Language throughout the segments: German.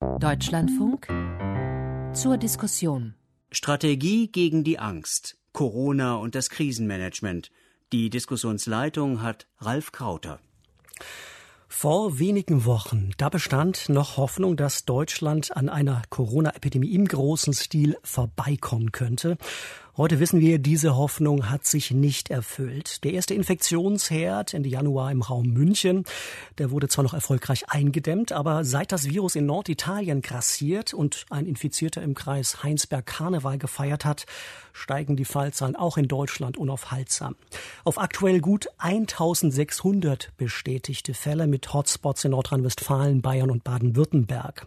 Deutschlandfunk zur Diskussion. Strategie gegen die Angst, Corona und das Krisenmanagement. Die Diskussionsleitung hat Ralf Krauter. Vor wenigen Wochen, da bestand noch Hoffnung, dass Deutschland an einer Corona-Epidemie im großen Stil vorbeikommen könnte. Heute wissen wir, diese Hoffnung hat sich nicht erfüllt. Der erste Infektionsherd Ende Januar im Raum München, der wurde zwar noch erfolgreich eingedämmt, aber seit das Virus in Norditalien grassiert und ein Infizierter im Kreis Heinsberg Karneval gefeiert hat, steigen die Fallzahlen auch in Deutschland unaufhaltsam. Auf aktuell gut 1600 bestätigte Fälle mit Hotspots in Nordrhein-Westfalen, Bayern und Baden-Württemberg.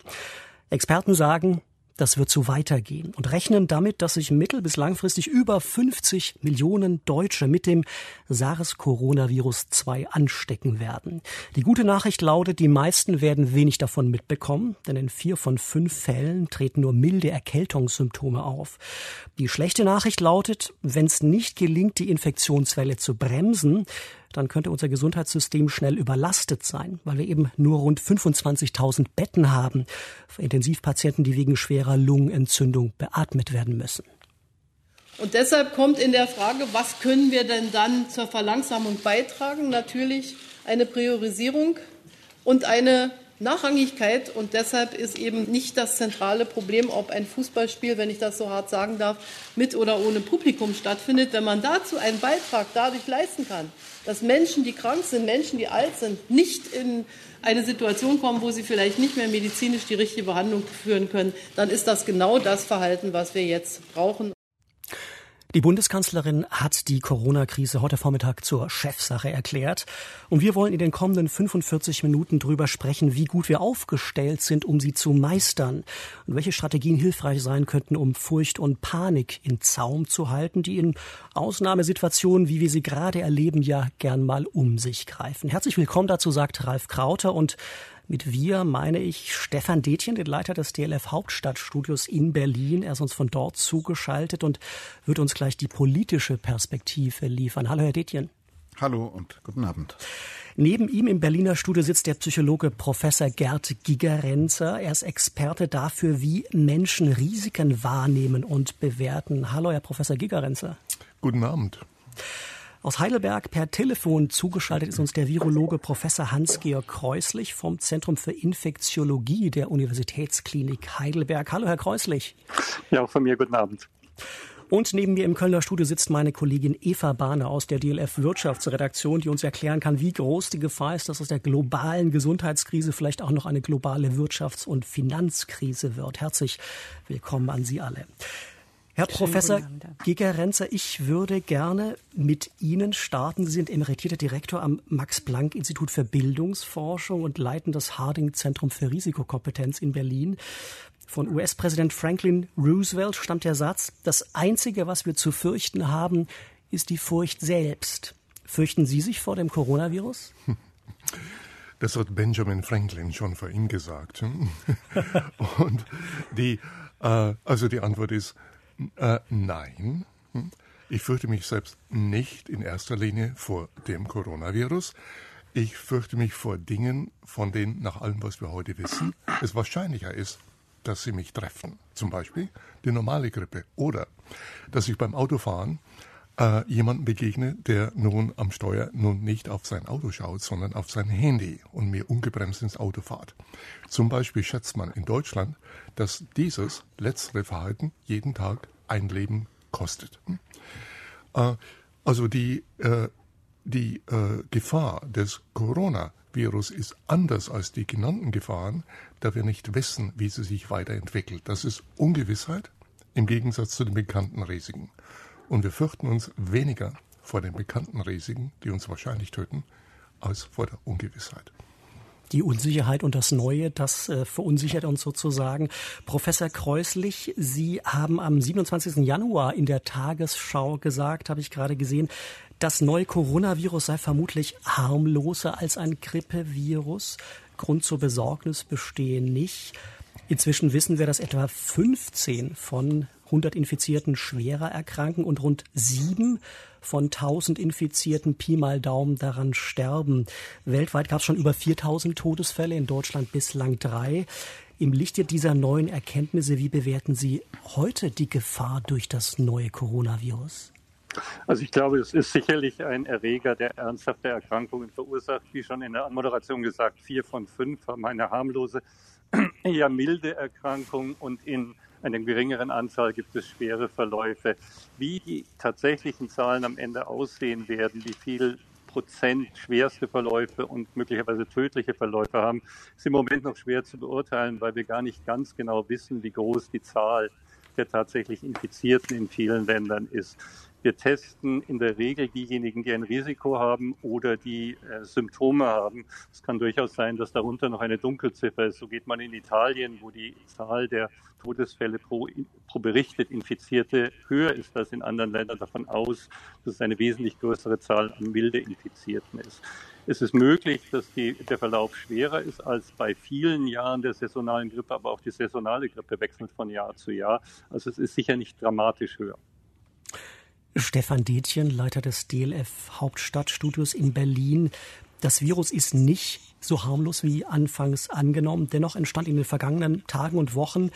Experten sagen, das wird so weitergehen und rechnen damit, dass sich mittel- bis langfristig über 50 Millionen Deutsche mit dem SARS-Coronavirus-2 anstecken werden. Die gute Nachricht lautet, die meisten werden wenig davon mitbekommen, denn in vier von fünf Fällen treten nur milde Erkältungssymptome auf. Die schlechte Nachricht lautet, wenn es nicht gelingt, die Infektionswelle zu bremsen, dann könnte unser Gesundheitssystem schnell überlastet sein, weil wir eben nur rund 25.000 Betten haben für Intensivpatienten, die wegen schwerer Lungenentzündung beatmet werden müssen. Und deshalb kommt in der Frage, was können wir denn dann zur Verlangsamung beitragen? Natürlich eine Priorisierung und eine Nachrangigkeit. Und deshalb ist eben nicht das zentrale Problem, ob ein Fußballspiel, wenn ich das so hart sagen darf, mit oder ohne Publikum stattfindet. Wenn man dazu einen Beitrag dadurch leisten kann, dass Menschen, die krank sind, Menschen, die alt sind, nicht in eine Situation kommen, wo sie vielleicht nicht mehr medizinisch die richtige Behandlung führen können, dann ist das genau das Verhalten, was wir jetzt brauchen. Die Bundeskanzlerin hat die Corona-Krise heute Vormittag zur Chefsache erklärt. Und wir wollen in den kommenden 45 Minuten darüber sprechen, wie gut wir aufgestellt sind, um sie zu meistern und welche Strategien hilfreich sein könnten, um Furcht und Panik in Zaum zu halten, die in Ausnahmesituationen, wie wir sie gerade erleben, ja gern mal um sich greifen. Herzlich willkommen dazu, sagt Ralf Krauter und mit wir meine ich Stefan Detjen, den Leiter des DLF Hauptstadtstudios in Berlin. Er ist uns von dort zugeschaltet und wird uns gleich die politische Perspektive liefern. Hallo, Herr Detjen. Hallo und guten Abend. Neben ihm im Berliner Studio sitzt der Psychologe Professor Gerd Gigerenzer. Er ist Experte dafür, wie Menschen Risiken wahrnehmen und bewerten. Hallo, Herr Professor Gigerenzer. Guten Abend. Aus Heidelberg per Telefon zugeschaltet ist uns der Virologe Professor Hans-Georg Kreuslich vom Zentrum für Infektiologie der Universitätsklinik Heidelberg. Hallo, Herr Kreuslich. Ja, auch von mir guten Abend. Und neben mir im Kölner Studio sitzt meine Kollegin Eva Bahner aus der DLF Wirtschaftsredaktion, die uns erklären kann, wie groß die Gefahr ist, dass aus der globalen Gesundheitskrise vielleicht auch noch eine globale Wirtschafts- und Finanzkrise wird. Herzlich willkommen an Sie alle. Herr Professor Gigerenzer, ich würde gerne mit Ihnen starten. Sie sind emeritierter Direktor am Max-Planck-Institut für Bildungsforschung und leiten das Harding-Zentrum für Risikokompetenz in Berlin. Von US-Präsident Franklin Roosevelt stammt der Satz, das Einzige, was wir zu fürchten haben, ist die Furcht selbst. Fürchten Sie sich vor dem Coronavirus? Das hat Benjamin Franklin schon vor ihm gesagt. Und die, äh, also die Antwort ist, äh, nein. Ich fürchte mich selbst nicht in erster Linie vor dem Coronavirus. Ich fürchte mich vor Dingen, von denen nach allem, was wir heute wissen, es wahrscheinlicher ist, dass sie mich treffen. Zum Beispiel die normale Grippe. Oder dass ich beim Autofahren äh, jemanden begegne, der nun am Steuer nun nicht auf sein Auto schaut, sondern auf sein Handy und mir ungebremst ins Auto fahrt. Zum Beispiel schätzt man in Deutschland, dass dieses letztere Verhalten jeden Tag ein Leben kostet. Hm? Äh, also die, äh, die äh, Gefahr des Coronavirus ist anders als die genannten Gefahren, da wir nicht wissen, wie sie sich weiterentwickelt. Das ist Ungewissheit im Gegensatz zu den bekannten Risiken. Und wir fürchten uns weniger vor den bekannten Risiken, die uns wahrscheinlich töten, als vor der Ungewissheit. Die Unsicherheit und das Neue, das äh, verunsichert uns sozusagen. Professor Kreuslich, Sie haben am 27. Januar in der Tagesschau gesagt, habe ich gerade gesehen, das neue Coronavirus sei vermutlich harmloser als ein Grippevirus. Grund zur Besorgnis bestehe nicht. Inzwischen wissen wir, dass etwa 15 von 100 Infizierten schwerer erkranken und rund sieben von 1000 Infizierten Pi mal Daumen daran sterben. Weltweit gab es schon über 4000 Todesfälle, in Deutschland bislang drei. Im Lichte dieser neuen Erkenntnisse, wie bewerten Sie heute die Gefahr durch das neue Coronavirus? Also ich glaube, es ist sicherlich ein Erreger, der ernsthafte Erkrankungen verursacht. Wie schon in der Anmoderation gesagt, vier von fünf haben eine harmlose, eher milde Erkrankung und in einer geringeren Anzahl gibt es schwere Verläufe. Wie die tatsächlichen Zahlen am Ende aussehen werden, wie viel Prozent schwerste Verläufe und möglicherweise tödliche Verläufe haben, ist im Moment noch schwer zu beurteilen, weil wir gar nicht ganz genau wissen, wie groß die Zahl der tatsächlich Infizierten in vielen Ländern ist. Wir testen in der Regel diejenigen, die ein Risiko haben oder die äh, Symptome haben. Es kann durchaus sein, dass darunter noch eine Dunkelziffer ist. So geht man in Italien, wo die Zahl der Todesfälle pro, pro berichtet Infizierte höher ist als in anderen Ländern, davon aus, dass es eine wesentlich größere Zahl an milde Infizierten ist. Es ist möglich, dass die, der Verlauf schwerer ist als bei vielen Jahren der saisonalen Grippe, aber auch die saisonale Grippe wechselt von Jahr zu Jahr. Also es ist sicher nicht dramatisch höher. Stefan Detjen, Leiter des DLF Hauptstadtstudios in Berlin. Das Virus ist nicht so harmlos wie anfangs angenommen. Dennoch entstand in den vergangenen Tagen und Wochen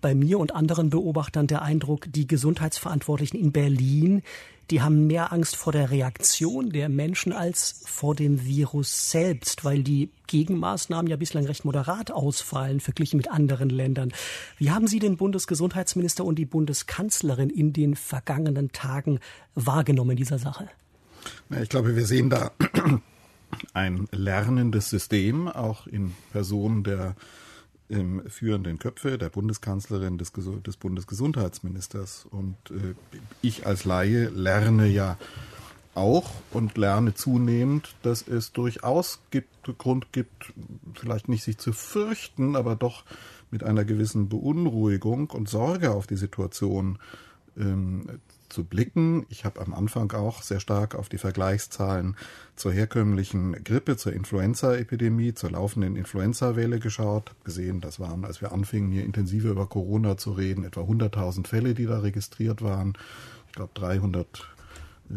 bei mir und anderen Beobachtern der Eindruck, die Gesundheitsverantwortlichen in Berlin, die haben mehr Angst vor der Reaktion der Menschen als vor dem Virus selbst, weil die Gegenmaßnahmen ja bislang recht moderat ausfallen, verglichen mit anderen Ländern. Wie haben Sie den Bundesgesundheitsminister und die Bundeskanzlerin in den vergangenen Tagen wahrgenommen in dieser Sache? Ich glaube, wir sehen da ein lernendes System, auch in Personen der ähm, führenden Köpfe, der Bundeskanzlerin, des, des Bundesgesundheitsministers. Und äh, ich als Laie lerne ja auch und lerne zunehmend, dass es durchaus gibt, Grund gibt, vielleicht nicht sich zu fürchten, aber doch mit einer gewissen Beunruhigung und Sorge auf die Situation ähm, zu blicken. Ich habe am Anfang auch sehr stark auf die Vergleichszahlen zur herkömmlichen Grippe, zur Influenza-Epidemie, zur laufenden Influenza-Welle geschaut, habe gesehen, das waren, als wir anfingen, hier intensiver über Corona zu reden, etwa 100.000 Fälle, die da registriert waren. Ich glaube 300 äh,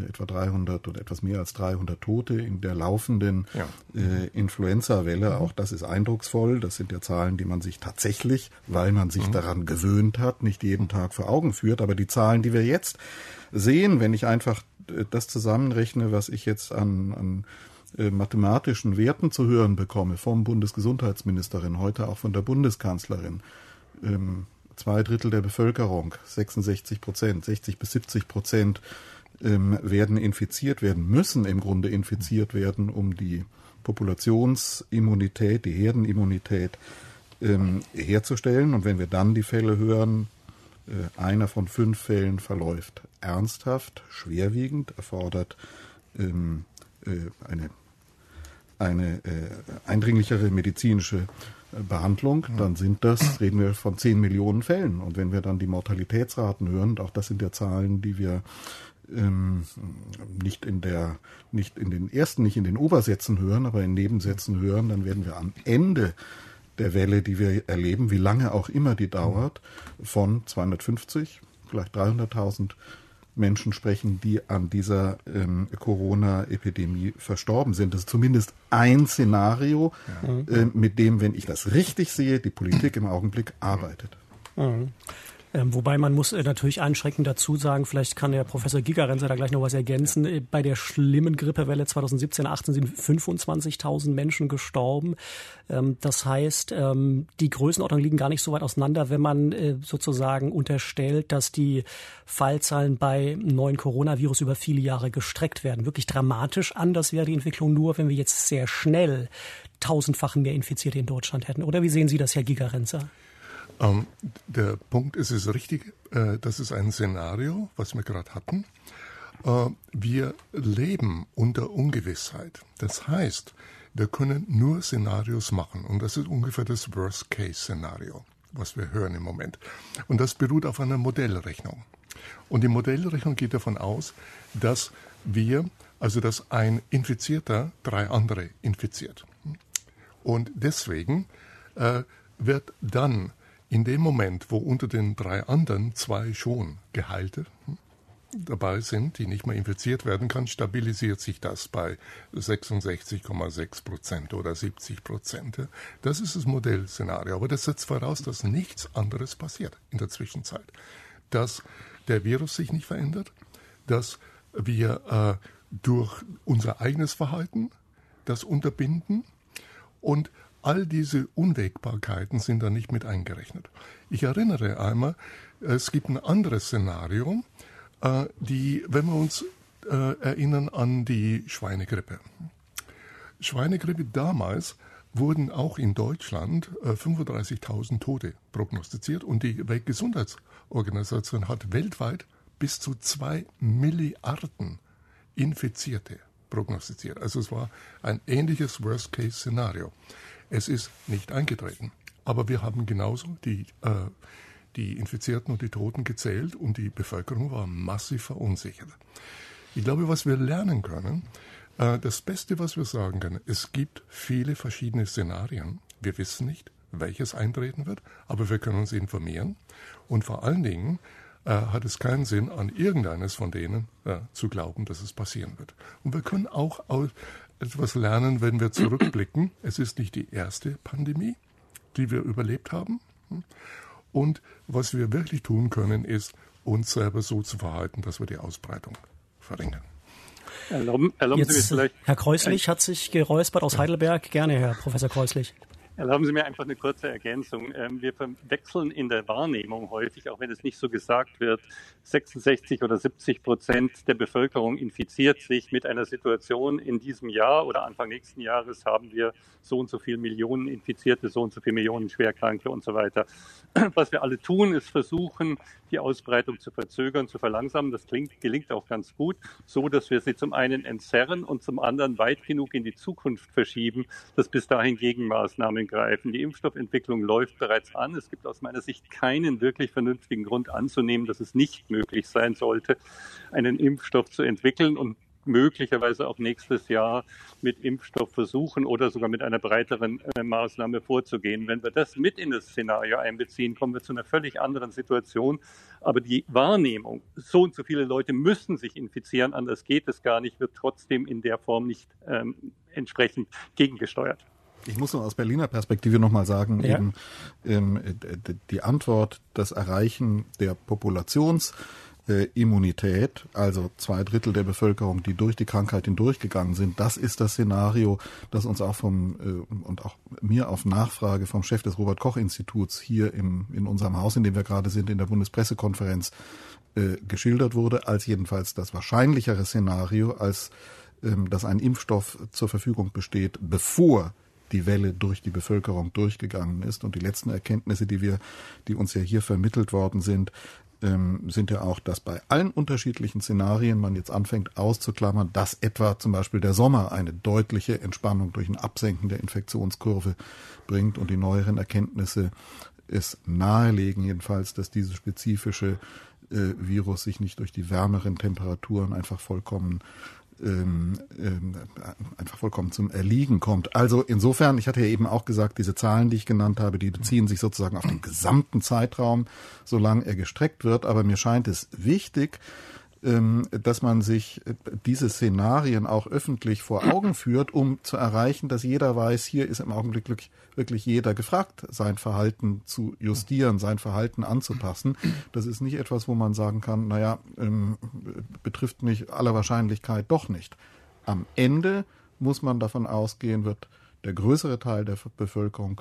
etwa 300 oder etwas mehr als 300 Tote in der laufenden ja. äh, Influenza-Welle. Mhm. Auch das ist eindrucksvoll. Das sind ja Zahlen, die man sich tatsächlich, weil man sich mhm. daran gewöhnt hat, nicht jeden Tag vor Augen führt. Aber die Zahlen, die wir jetzt sehen, wenn ich einfach äh, das zusammenrechne, was ich jetzt an, an äh, mathematischen Werten zu hören bekomme vom Bundesgesundheitsministerin, heute auch von der Bundeskanzlerin, ähm, zwei Drittel der Bevölkerung, 66 Prozent, 60 bis 70 Prozent ähm, werden infiziert werden, müssen im Grunde infiziert werden, um die Populationsimmunität, die Herdenimmunität ähm, herzustellen. Und wenn wir dann die Fälle hören, äh, einer von fünf Fällen verläuft ernsthaft, schwerwiegend, erfordert ähm, äh, eine, eine äh, eindringlichere medizinische äh, Behandlung, dann sind das, reden wir von zehn Millionen Fällen. Und wenn wir dann die Mortalitätsraten hören, auch das sind ja Zahlen, die wir ähm, nicht in der, nicht in den ersten, nicht in den Obersätzen hören, aber in Nebensätzen hören, dann werden wir am Ende der Welle, die wir erleben, wie lange auch immer die dauert, von 250, vielleicht 300.000 Menschen sprechen, die an dieser ähm, Corona-Epidemie verstorben sind. Das ist zumindest ein Szenario, ja. äh, mit dem, wenn ich das richtig sehe, die Politik im Augenblick arbeitet. Mhm. Ähm, wobei man muss äh, natürlich einschränkend dazu sagen, vielleicht kann der Professor Gigerenzer da gleich noch was ergänzen. Äh, bei der schlimmen Grippewelle 2017, 18 sind 25.000 Menschen gestorben. Ähm, das heißt, ähm, die Größenordnungen liegen gar nicht so weit auseinander, wenn man äh, sozusagen unterstellt, dass die Fallzahlen bei neuen Coronavirus über viele Jahre gestreckt werden. Wirklich dramatisch anders wäre die Entwicklung nur, wenn wir jetzt sehr schnell tausendfachen mehr Infizierte in Deutschland hätten. Oder wie sehen Sie das, Herr Gigerenzer? Ähm, der Punkt ist es richtig, äh, das ist ein Szenario, was wir gerade hatten. Äh, wir leben unter Ungewissheit. Das heißt, wir können nur Szenarios machen und das ist ungefähr das Worst-Case-Szenario, was wir hören im Moment. Und das beruht auf einer Modellrechnung. Und die Modellrechnung geht davon aus, dass wir, also dass ein Infizierter drei andere infiziert. Und deswegen äh, wird dann in dem Moment, wo unter den drei anderen zwei schon geheilte hm, dabei sind, die nicht mehr infiziert werden kann, stabilisiert sich das bei 66,6 Prozent oder 70 Prozent. Das ist das Modellszenario. Aber das setzt voraus, dass nichts anderes passiert in der Zwischenzeit. Dass der Virus sich nicht verändert, dass wir äh, durch unser eigenes Verhalten das unterbinden und all diese Unwägbarkeiten sind da nicht mit eingerechnet. Ich erinnere einmal, es gibt ein anderes Szenario, äh, die, wenn wir uns äh, erinnern an die Schweinegrippe. Schweinegrippe damals wurden auch in Deutschland äh, 35.000 Tote prognostiziert und die Weltgesundheitsorganisation hat weltweit bis zu zwei Milliarden Infizierte prognostiziert. Also es war ein ähnliches Worst-Case-Szenario. Es ist nicht eingetreten. Aber wir haben genauso die, äh, die Infizierten und die Toten gezählt und die Bevölkerung war massiv verunsichert. Ich glaube, was wir lernen können, äh, das Beste, was wir sagen können, es gibt viele verschiedene Szenarien. Wir wissen nicht, welches eintreten wird, aber wir können uns informieren. Und vor allen Dingen äh, hat es keinen Sinn, an irgendeines von denen äh, zu glauben, dass es passieren wird. Und wir können auch etwas lernen, wenn wir zurückblicken. Es ist nicht die erste Pandemie, die wir überlebt haben. Und was wir wirklich tun können, ist, uns selber so zu verhalten, dass wir die Ausbreitung verringern. Erlauben, erlauben Jetzt, Sie mir vielleicht. Herr Kreuslich hat sich geräuspert aus Heidelberg. Gerne, Herr Professor Kreuslich. Erlauben Sie mir einfach eine kurze Ergänzung. Ähm, wir verwechseln in der Wahrnehmung häufig, auch wenn es nicht so gesagt wird, 66 oder 70 Prozent der Bevölkerung infiziert sich mit einer Situation in diesem Jahr oder Anfang nächsten Jahres haben wir so und so viele Millionen Infizierte, so und so viele Millionen Schwerkranke und so weiter. Was wir alle tun, ist versuchen, die Ausbreitung zu verzögern, zu verlangsamen. Das klingt, gelingt auch ganz gut, so dass wir sie zum einen entzerren und zum anderen weit genug in die Zukunft verschieben, dass bis dahin Gegenmaßnahmen greifen. Die Impfstoffentwicklung läuft bereits an. Es gibt aus meiner Sicht keinen wirklich vernünftigen Grund anzunehmen, dass es nicht möglich sein sollte, einen Impfstoff zu entwickeln und möglicherweise auch nächstes Jahr mit Impfstoffversuchen oder sogar mit einer breiteren äh, Maßnahme vorzugehen. Wenn wir das mit in das Szenario einbeziehen, kommen wir zu einer völlig anderen Situation. Aber die Wahrnehmung, so und so viele Leute müssen sich infizieren, anders geht es gar nicht, wird trotzdem in der Form nicht ähm, entsprechend gegengesteuert. Ich muss nur aus Berliner Perspektive nochmal sagen, ja. eben ähm, die Antwort, das Erreichen der Populations- äh, Immunität, also zwei Drittel der Bevölkerung, die durch die Krankheit hindurchgegangen sind, das ist das Szenario, das uns auch vom äh, und auch mir auf Nachfrage vom Chef des Robert Koch Instituts hier im, in unserem Haus, in dem wir gerade sind, in der Bundespressekonferenz äh, geschildert wurde, als jedenfalls das wahrscheinlichere Szenario, als ähm, dass ein Impfstoff zur Verfügung besteht, bevor die Welle durch die Bevölkerung durchgegangen ist. Und die letzten Erkenntnisse, die wir, die uns ja hier vermittelt worden sind, ähm, sind ja auch, dass bei allen unterschiedlichen Szenarien man jetzt anfängt auszuklammern, dass etwa zum Beispiel der Sommer eine deutliche Entspannung durch ein Absenken der Infektionskurve bringt und die neueren Erkenntnisse es nahelegen jedenfalls, dass dieses spezifische äh, Virus sich nicht durch die wärmeren Temperaturen einfach vollkommen ähm, ähm, einfach vollkommen zum Erliegen kommt. Also insofern, ich hatte ja eben auch gesagt, diese Zahlen, die ich genannt habe, die beziehen sich sozusagen auf den gesamten Zeitraum, solange er gestreckt wird. Aber mir scheint es wichtig, dass man sich äh, diese Szenarien auch öffentlich vor Augen führt, um zu erreichen, dass jeder weiß, hier ist im Augenblick wirklich jeder gefragt, sein Verhalten zu justieren, sein Verhalten anzupassen. Das ist nicht etwas, wo man sagen kann, naja, ähm, betrifft mich aller Wahrscheinlichkeit doch nicht. Am Ende muss man davon ausgehen, wird der größere Teil der Bevölkerung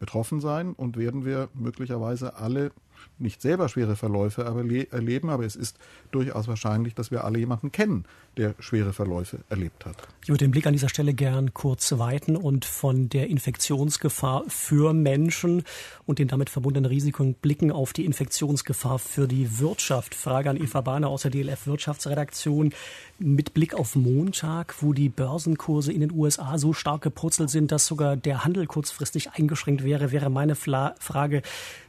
betroffen sein und werden wir möglicherweise alle nicht selber schwere Verläufe erleben, aber es ist durchaus wahrscheinlich, dass wir alle jemanden kennen, der schwere Verläufe erlebt hat. Ich würde den Blick an dieser Stelle gern kurz weiten und von der Infektionsgefahr für Menschen und den damit verbundenen Risiken blicken auf die Infektionsgefahr für die Wirtschaft. Frage an Eva Bahner aus der DLF Wirtschaftsredaktion. Mit Blick auf Montag, wo die Börsenkurse in den USA so stark gepurzelt sind, dass sogar der Handel kurzfristig eingeschränkt wäre, wäre meine Frage,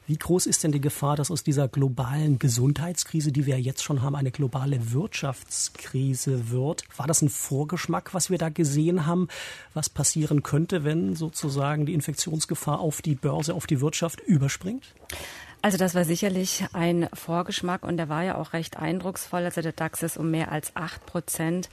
wie groß ist denn die Gefahr, dass aus dieser globalen Gesundheitskrise, die wir jetzt schon haben, eine globale Wirtschaftskrise wird? War das ein Vorgeschmack, was wir da gesehen haben, was passieren könnte, wenn sozusagen die Infektionsgefahr auf die Börse, auf die Wirtschaft überspringt? Also das war sicherlich ein Vorgeschmack und der war ja auch recht eindrucksvoll. Also der DAX ist um mehr als acht Prozent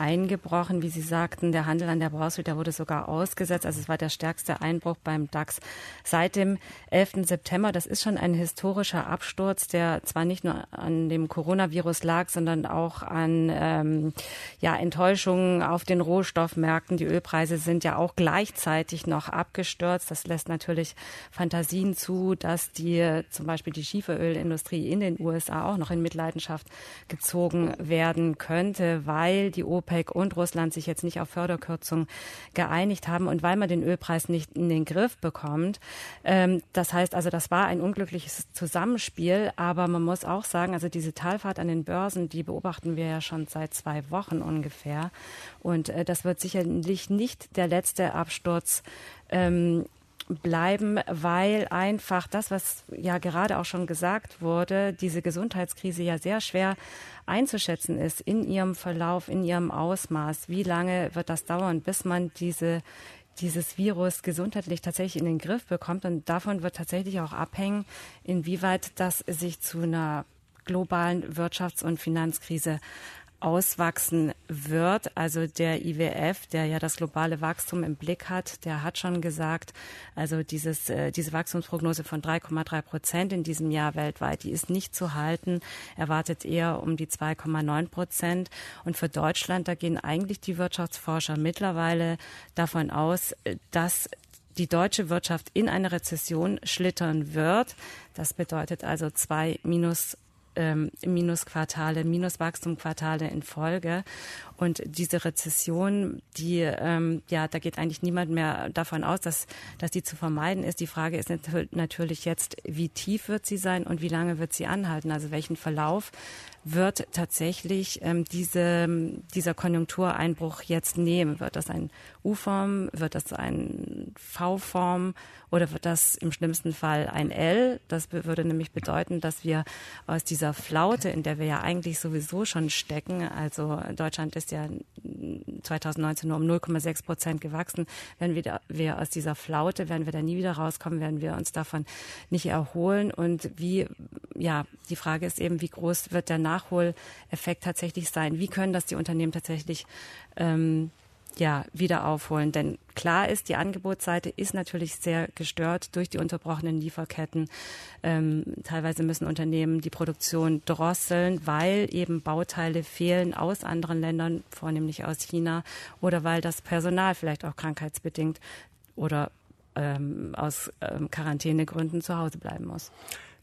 eingebrochen. Wie Sie sagten, der Handel an der Börse, der wurde sogar ausgesetzt. Also es war der stärkste Einbruch beim DAX seit dem 11. September. Das ist schon ein historischer Absturz, der zwar nicht nur an dem Coronavirus lag, sondern auch an ähm, ja, Enttäuschungen auf den Rohstoffmärkten. Die Ölpreise sind ja auch gleichzeitig noch abgestürzt. Das lässt natürlich Fantasien zu, dass die zum Beispiel die Schieferölindustrie in den USA auch noch in Mitleidenschaft gezogen werden könnte, weil die OPEC OPEC und Russland sich jetzt nicht auf Förderkürzungen geeinigt haben und weil man den Ölpreis nicht in den Griff bekommt. Ähm, das heißt also, das war ein unglückliches Zusammenspiel, aber man muss auch sagen, also diese Talfahrt an den Börsen, die beobachten wir ja schon seit zwei Wochen ungefähr. Und äh, das wird sicherlich nicht der letzte Absturz ähm, bleiben, weil einfach das, was ja gerade auch schon gesagt wurde, diese Gesundheitskrise ja sehr schwer einzuschätzen ist in ihrem Verlauf, in ihrem Ausmaß. Wie lange wird das dauern, bis man diese dieses Virus gesundheitlich tatsächlich in den Griff bekommt. Und davon wird tatsächlich auch abhängen, inwieweit das sich zu einer globalen Wirtschafts- und Finanzkrise auswachsen wird. Also der IWF, der ja das globale Wachstum im Blick hat, der hat schon gesagt, also dieses, äh, diese Wachstumsprognose von 3,3 Prozent in diesem Jahr weltweit, die ist nicht zu halten. Erwartet eher um die 2,9 Prozent. Und für Deutschland, da gehen eigentlich die Wirtschaftsforscher mittlerweile davon aus, äh, dass die deutsche Wirtschaft in eine Rezession schlittern wird. Das bedeutet also zwei minus ähm, Minusquartale, Minuswachstumquartale in Folge. Und diese Rezession, die, ähm, ja, da geht eigentlich niemand mehr davon aus, dass, dass die zu vermeiden ist. Die Frage ist natürlich jetzt, wie tief wird sie sein und wie lange wird sie anhalten? Also welchen Verlauf wird tatsächlich ähm, diese, dieser Konjunktureinbruch jetzt nehmen? Wird das ein U-Form? Wird das ein V-Form? Oder wird das im schlimmsten Fall ein L? Das würde nämlich bedeuten, dass wir aus dieser Flaute, in der wir ja eigentlich sowieso schon stecken, also Deutschland ist ja 2019 nur um 0,6 Prozent gewachsen, wenn wir, wir aus dieser Flaute, werden wir da nie wieder rauskommen, werden wir uns davon nicht erholen. Und wie, ja, die Frage ist eben, wie groß wird der Nachholeffekt tatsächlich sein? Wie können das die Unternehmen tatsächlich ähm, ja, wieder aufholen. Denn klar ist, die Angebotsseite ist natürlich sehr gestört durch die unterbrochenen Lieferketten. Ähm, teilweise müssen Unternehmen die Produktion drosseln, weil eben Bauteile fehlen aus anderen Ländern, vornehmlich aus China, oder weil das Personal vielleicht auch krankheitsbedingt oder ähm, aus ähm, Quarantänegründen zu Hause bleiben muss.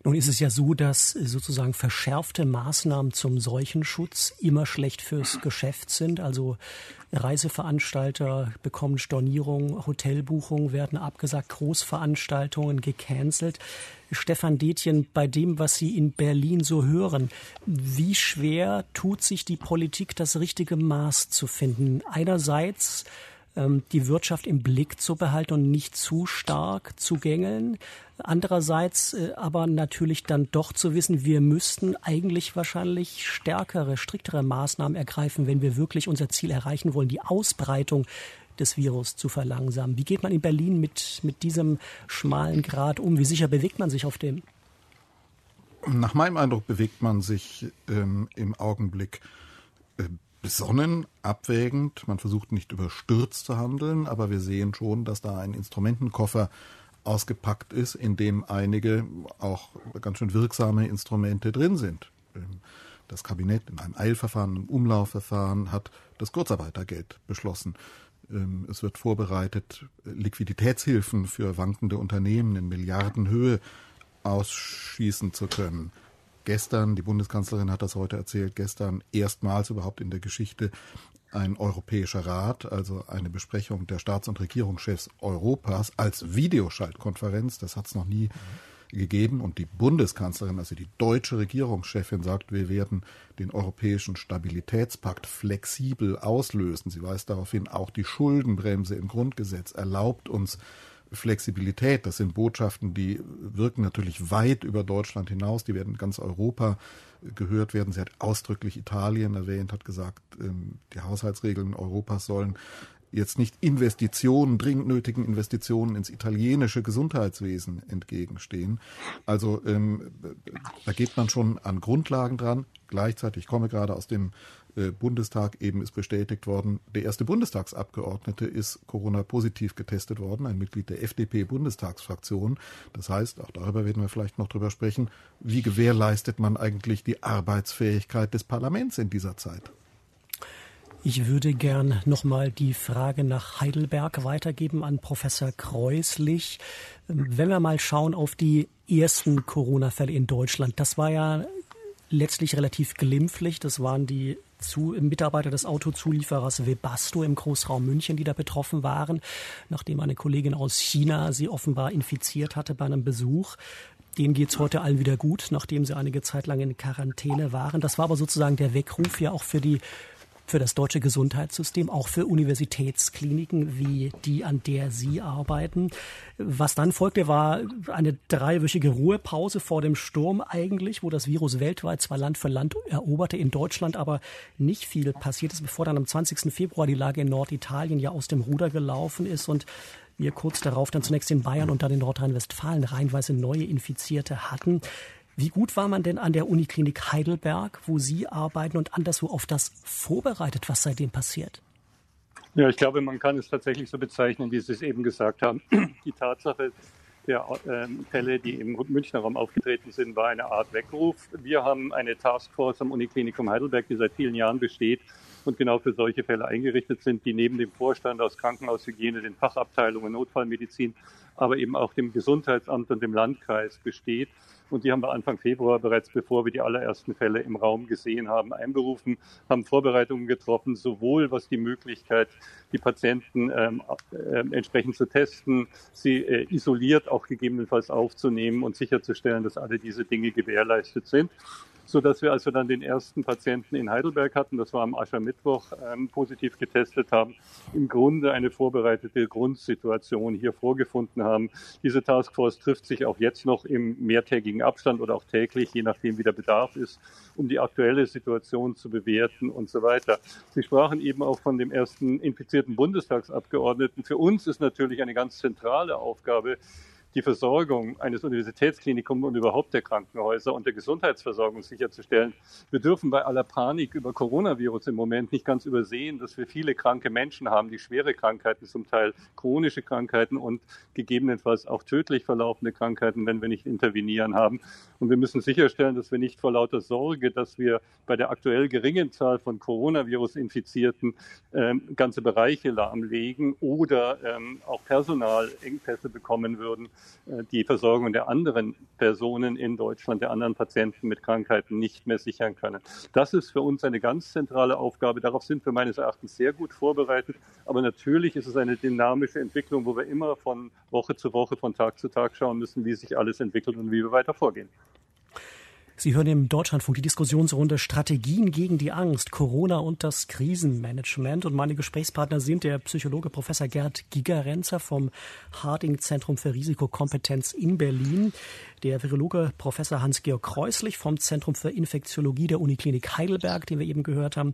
Nun ist es ja so, dass sozusagen verschärfte Maßnahmen zum Seuchenschutz immer schlecht fürs Geschäft sind. Also Reiseveranstalter bekommen Stornierungen, Hotelbuchungen werden abgesagt, Großveranstaltungen gecancelt. Stefan Detjen, bei dem, was Sie in Berlin so hören, wie schwer tut sich die Politik, das richtige Maß zu finden? Einerseits die Wirtschaft im Blick zu behalten und nicht zu stark zu gängeln. Andererseits äh, aber natürlich dann doch zu wissen, wir müssten eigentlich wahrscheinlich stärkere, striktere Maßnahmen ergreifen, wenn wir wirklich unser Ziel erreichen wollen, die Ausbreitung des Virus zu verlangsamen. Wie geht man in Berlin mit, mit diesem schmalen Grad um? Wie sicher bewegt man sich auf dem? Nach meinem Eindruck bewegt man sich ähm, im Augenblick äh, besonnen, abwägend. Man versucht nicht überstürzt zu handeln, aber wir sehen schon, dass da ein Instrumentenkoffer ausgepackt ist, in dem einige auch ganz schön wirksame Instrumente drin sind. Ähm, das Kabinett in einem Eilverfahren, einem Umlaufverfahren hat das Kurzarbeitergeld beschlossen. Ähm, es wird vorbereitet, Liquiditätshilfen für wankende Unternehmen in Milliardenhöhe ausschießen zu können. Gestern, die Bundeskanzlerin hat das heute erzählt, gestern erstmals überhaupt in der Geschichte ein Europäischer Rat, also eine Besprechung der Staats- und Regierungschefs Europas als Videoschaltkonferenz. Das hat es noch nie mhm. gegeben. Und die Bundeskanzlerin, also die deutsche Regierungschefin, sagt, wir werden den Europäischen Stabilitätspakt flexibel auslösen. Sie weist darauf hin, auch die Schuldenbremse im Grundgesetz erlaubt uns Flexibilität. Das sind Botschaften, die wirken natürlich weit über Deutschland hinaus. Die werden ganz Europa gehört werden. Sie hat ausdrücklich Italien erwähnt, hat gesagt, ähm, die Haushaltsregeln Europas sollen jetzt nicht Investitionen, dringend nötigen Investitionen ins italienische Gesundheitswesen entgegenstehen. Also ähm, da geht man schon an Grundlagen dran. Gleichzeitig, ich komme gerade aus dem äh, Bundestag, eben ist bestätigt worden, der erste Bundestagsabgeordnete ist Corona-positiv getestet worden, ein Mitglied der FDP-Bundestagsfraktion. Das heißt, auch darüber werden wir vielleicht noch drüber sprechen, wie gewährleistet man eigentlich die Arbeitsfähigkeit des Parlaments in dieser Zeit? Ich würde gern nochmal die Frage nach Heidelberg weitergeben an Professor Kreuslich. Wenn wir mal schauen auf die ersten Corona-Fälle in Deutschland, das war ja letztlich relativ glimpflich. Das waren die zu, Mitarbeiter des Autozulieferers Webasto im Großraum München, die da betroffen waren, nachdem eine Kollegin aus China sie offenbar infiziert hatte bei einem Besuch. Denen geht's heute allen wieder gut, nachdem sie einige Zeit lang in Quarantäne waren. Das war aber sozusagen der Weckruf ja auch für die für das deutsche Gesundheitssystem, auch für Universitätskliniken wie die, an der Sie arbeiten. Was dann folgte, war eine dreiwöchige Ruhepause vor dem Sturm eigentlich, wo das Virus weltweit zwar Land für Land eroberte, in Deutschland aber nicht viel passiert ist, bevor dann am 20. Februar die Lage in Norditalien ja aus dem Ruder gelaufen ist und wir kurz darauf dann zunächst in Bayern und dann in Nordrhein-Westfalen reihenweise neue Infizierte hatten. Wie gut war man denn an der Uniklinik Heidelberg, wo Sie arbeiten und anderswo auf das vorbereitet, was seitdem passiert? Ja, ich glaube, man kann es tatsächlich so bezeichnen, wie Sie es eben gesagt haben. Die Tatsache der äh, Fälle, die im Münchner Raum aufgetreten sind, war eine Art Weckruf. Wir haben eine Taskforce am Uniklinikum Heidelberg, die seit vielen Jahren besteht und genau für solche Fälle eingerichtet sind, die neben dem Vorstand aus Krankenhaushygiene, den Fachabteilungen Notfallmedizin, aber eben auch dem Gesundheitsamt und dem Landkreis besteht und die haben wir Anfang Februar bereits, bevor wir die allerersten Fälle im Raum gesehen haben, einberufen, haben Vorbereitungen getroffen, sowohl was die Möglichkeit, die Patienten ähm, äh, entsprechend zu testen, sie äh, isoliert auch gegebenenfalls aufzunehmen und sicherzustellen, dass alle diese Dinge gewährleistet sind so dass wir also dann den ersten Patienten in Heidelberg hatten, das war am Aschermittwoch, ähm, positiv getestet haben, im Grunde eine vorbereitete Grundsituation hier vorgefunden haben. Diese Taskforce trifft sich auch jetzt noch im mehrtägigen Abstand oder auch täglich, je nachdem wie der Bedarf ist, um die aktuelle Situation zu bewerten und so weiter. Sie sprachen eben auch von dem ersten infizierten Bundestagsabgeordneten. Für uns ist natürlich eine ganz zentrale Aufgabe, die Versorgung eines Universitätsklinikums und überhaupt der Krankenhäuser und der Gesundheitsversorgung sicherzustellen. Wir dürfen bei aller Panik über Coronavirus im Moment nicht ganz übersehen, dass wir viele kranke Menschen haben, die schwere Krankheiten, zum Teil chronische Krankheiten und gegebenenfalls auch tödlich verlaufende Krankheiten, wenn wir nicht intervenieren haben. Und wir müssen sicherstellen, dass wir nicht vor lauter Sorge, dass wir bei der aktuell geringen Zahl von Coronavirus-Infizierten ähm, ganze Bereiche lahmlegen oder ähm, auch Personalengpässe bekommen würden, die Versorgung der anderen Personen in Deutschland, der anderen Patienten mit Krankheiten nicht mehr sichern können. Das ist für uns eine ganz zentrale Aufgabe. Darauf sind wir meines Erachtens sehr gut vorbereitet. Aber natürlich ist es eine dynamische Entwicklung, wo wir immer von Woche zu Woche, von Tag zu Tag schauen müssen, wie sich alles entwickelt und wie wir weiter vorgehen. Sie hören im Deutschlandfunk die Diskussionsrunde Strategien gegen die Angst, Corona und das Krisenmanagement. Und meine Gesprächspartner sind der Psychologe Professor Gerd Gigerenzer vom Harding Zentrum für Risikokompetenz in Berlin, der Virologe Professor Hans-Georg Kreuslich vom Zentrum für Infektiologie der Uniklinik Heidelberg, den wir eben gehört haben,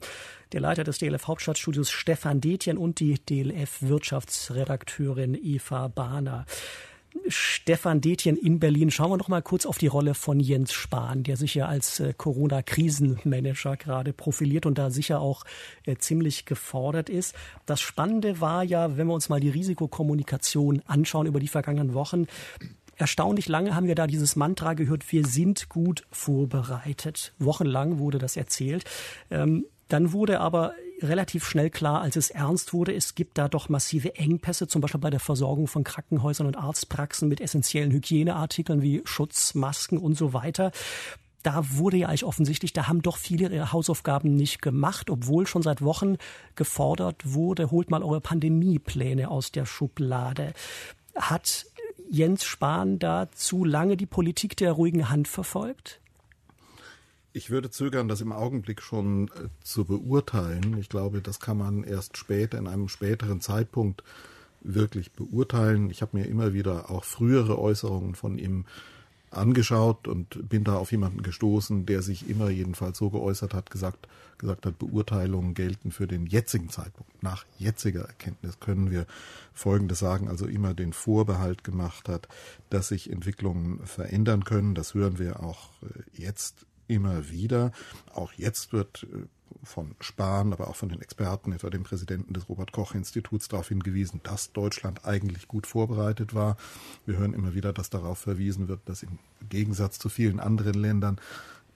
der Leiter des DLF Hauptstadtstudios Stefan Detjen und die DLF Wirtschaftsredakteurin Eva Bahner. Stefan Detjen in Berlin. Schauen wir noch mal kurz auf die Rolle von Jens Spahn, der sich ja als äh, Corona-Krisenmanager gerade profiliert und da sicher auch äh, ziemlich gefordert ist. Das Spannende war ja, wenn wir uns mal die Risikokommunikation anschauen über die vergangenen Wochen, Erstaunlich lange haben wir da dieses Mantra gehört, wir sind gut vorbereitet. Wochenlang wurde das erzählt. Ähm, dann wurde aber relativ schnell klar, als es ernst wurde, es gibt da doch massive Engpässe, zum Beispiel bei der Versorgung von Krankenhäusern und Arztpraxen mit essentiellen Hygieneartikeln wie Schutzmasken und so weiter da wurde ja eigentlich offensichtlich, da haben doch viele ihre Hausaufgaben nicht gemacht, obwohl schon seit Wochen gefordert wurde, holt mal eure Pandemiepläne aus der Schublade. Hat Jens Spahn da zu lange die Politik der ruhigen Hand verfolgt? Ich würde zögern, das im Augenblick schon äh, zu beurteilen. Ich glaube, das kann man erst später, in einem späteren Zeitpunkt wirklich beurteilen. Ich habe mir immer wieder auch frühere Äußerungen von ihm angeschaut und bin da auf jemanden gestoßen, der sich immer jedenfalls so geäußert hat, gesagt, gesagt hat, Beurteilungen gelten für den jetzigen Zeitpunkt. Nach jetziger Erkenntnis können wir Folgendes sagen, also immer den Vorbehalt gemacht hat, dass sich Entwicklungen verändern können. Das hören wir auch äh, jetzt immer wieder. Auch jetzt wird äh, von Spahn, aber auch von den Experten, etwa dem Präsidenten des Robert Koch Instituts, darauf hingewiesen, dass Deutschland eigentlich gut vorbereitet war. Wir hören immer wieder, dass darauf verwiesen wird, dass im Gegensatz zu vielen anderen Ländern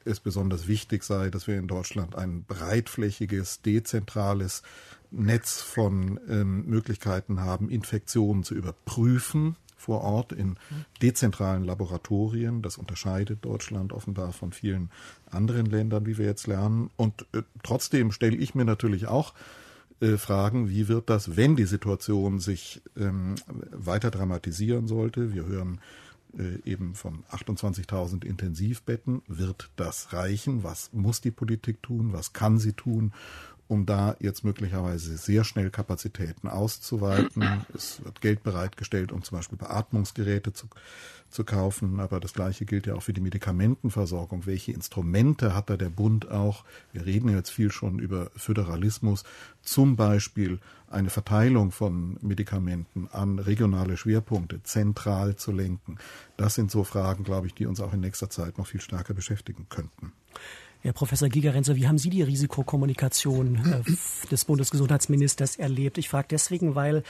es besonders wichtig sei, dass wir in Deutschland ein breitflächiges, dezentrales Netz von ähm, Möglichkeiten haben, Infektionen zu überprüfen vor Ort in dezentralen Laboratorien. Das unterscheidet Deutschland offenbar von vielen anderen Ländern, wie wir jetzt lernen. Und äh, trotzdem stelle ich mir natürlich auch äh, Fragen, wie wird das, wenn die Situation sich ähm, weiter dramatisieren sollte? Wir hören äh, eben von 28.000 Intensivbetten. Wird das reichen? Was muss die Politik tun? Was kann sie tun? Um da jetzt möglicherweise sehr schnell Kapazitäten auszuweiten. Es wird Geld bereitgestellt, um zum Beispiel Beatmungsgeräte zu, zu kaufen. Aber das Gleiche gilt ja auch für die Medikamentenversorgung. Welche Instrumente hat da der Bund auch? Wir reden jetzt viel schon über Föderalismus. Zum Beispiel eine Verteilung von Medikamenten an regionale Schwerpunkte zentral zu lenken. Das sind so Fragen, glaube ich, die uns auch in nächster Zeit noch viel stärker beschäftigen könnten. Herr Professor Gigerenzer, wie haben Sie die Risikokommunikation äh, des Bundesgesundheitsministers erlebt? Ich frage deswegen, weil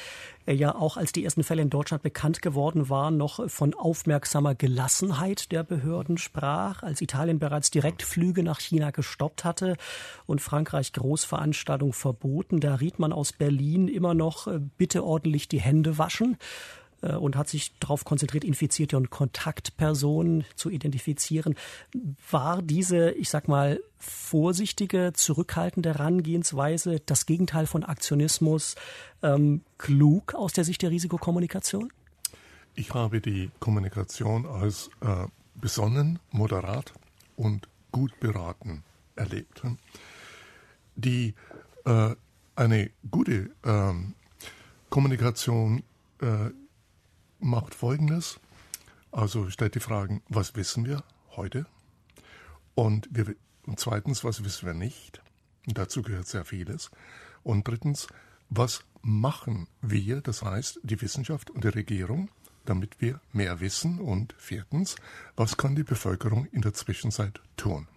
er ja auch, als die ersten Fälle in Deutschland bekannt geworden waren, noch von aufmerksamer Gelassenheit der Behörden sprach, als Italien bereits Direktflüge nach China gestoppt hatte und Frankreich Großveranstaltungen verboten. Da riet man aus Berlin immer noch, äh, bitte ordentlich die Hände waschen. Äh, und hat sich darauf konzentriert, Infizierte und Kontaktpersonen zu identifizieren. War diese, ich sag mal, vorsichtige, zurückhaltende Herangehensweise das Gegenteil von Aktionismus ähm, klug aus der Sicht der Risikokommunikation? Ich habe die Kommunikation als äh, besonnen, moderat und gut beraten erlebt. Die äh, eine gute ähm, Kommunikation äh, macht Folgendes. Also stellt die Fragen, was wissen wir heute? Und, wir, und zweitens, was wissen wir nicht? Dazu gehört sehr vieles. Und drittens, was machen wir, das heißt die Wissenschaft und die Regierung, damit wir mehr wissen? Und viertens, was kann die Bevölkerung in der Zwischenzeit tun?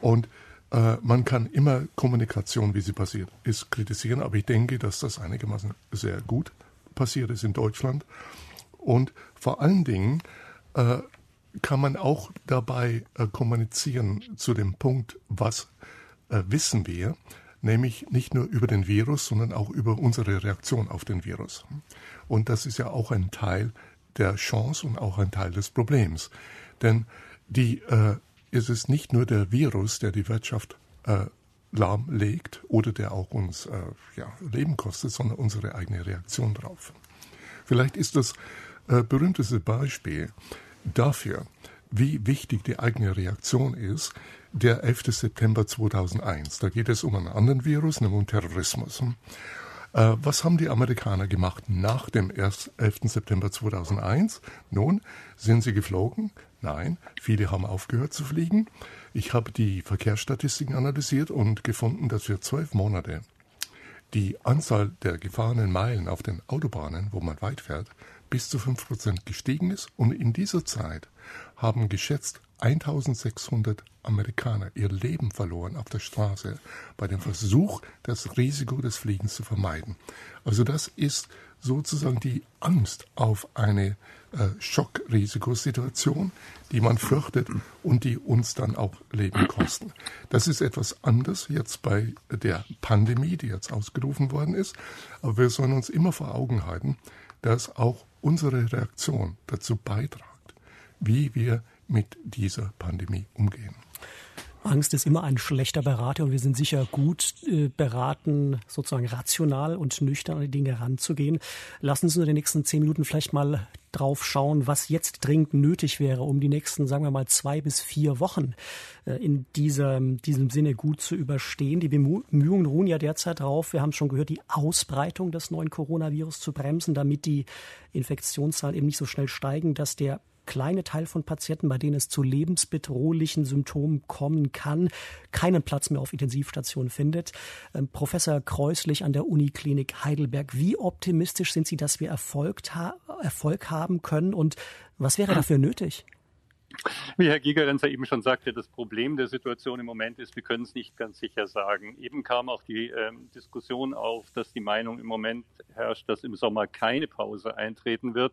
Und äh, man kann immer Kommunikation, wie sie passiert ist, kritisieren, aber ich denke, dass das einigermaßen sehr gut passiert ist in Deutschland. Und vor allen Dingen äh, kann man auch dabei äh, kommunizieren zu dem Punkt, was äh, wissen wir, nämlich nicht nur über den Virus, sondern auch über unsere Reaktion auf den Virus. Und das ist ja auch ein Teil der Chance und auch ein Teil des Problems. Denn die, äh, es ist nicht nur der Virus, der die Wirtschaft äh, lahmlegt oder der auch uns äh, ja, Leben kostet, sondern unsere eigene Reaktion darauf. Vielleicht ist das äh, berühmteste Beispiel dafür, wie wichtig die eigene Reaktion ist, der 11. September 2001. Da geht es um einen anderen Virus, nämlich um Terrorismus. Äh, was haben die Amerikaner gemacht nach dem 11. September 2001? Nun, sind sie geflogen? Nein, viele haben aufgehört zu fliegen. Ich habe die Verkehrsstatistiken analysiert und gefunden, dass für zwölf Monate die Anzahl der gefahrenen Meilen auf den Autobahnen, wo man weit fährt, bis zu 5% gestiegen ist. Und in dieser Zeit haben geschätzt 1600 Amerikaner ihr Leben verloren auf der Straße bei dem Versuch, das Risiko des Fliegens zu vermeiden. Also das ist sozusagen die Angst auf eine äh, Schokrisikosituation, die man fürchtet und die uns dann auch Leben kosten. Das ist etwas anders jetzt bei der Pandemie, die jetzt ausgerufen worden ist. Aber wir sollen uns immer vor Augen halten, dass auch unsere Reaktion dazu beitragt, wie wir mit dieser Pandemie umgehen. Angst ist immer ein schlechter Berater und wir sind sicher gut äh, beraten, sozusagen rational und nüchtern an die Dinge heranzugehen. Lassen Sie uns in den nächsten zehn Minuten vielleicht mal drauf schauen, was jetzt dringend nötig wäre, um die nächsten, sagen wir mal, zwei bis vier Wochen äh, in diesem, diesem Sinne gut zu überstehen. Die Bemühungen ruhen ja derzeit darauf, wir haben schon gehört, die Ausbreitung des neuen Coronavirus zu bremsen, damit die Infektionszahlen eben nicht so schnell steigen, dass der kleine Teil von Patienten, bei denen es zu lebensbedrohlichen Symptomen kommen kann, keinen Platz mehr auf Intensivstationen findet. Ähm, Professor Kreuslich an der Uniklinik Heidelberg, wie optimistisch sind Sie, dass wir Erfolg, ha Erfolg haben können und was wäre dafür nötig? Wie Herr Gigerenzer eben schon sagte, das Problem der Situation im Moment ist, wir können es nicht ganz sicher sagen. Eben kam auch die ähm, Diskussion auf, dass die Meinung im Moment herrscht, dass im Sommer keine Pause eintreten wird.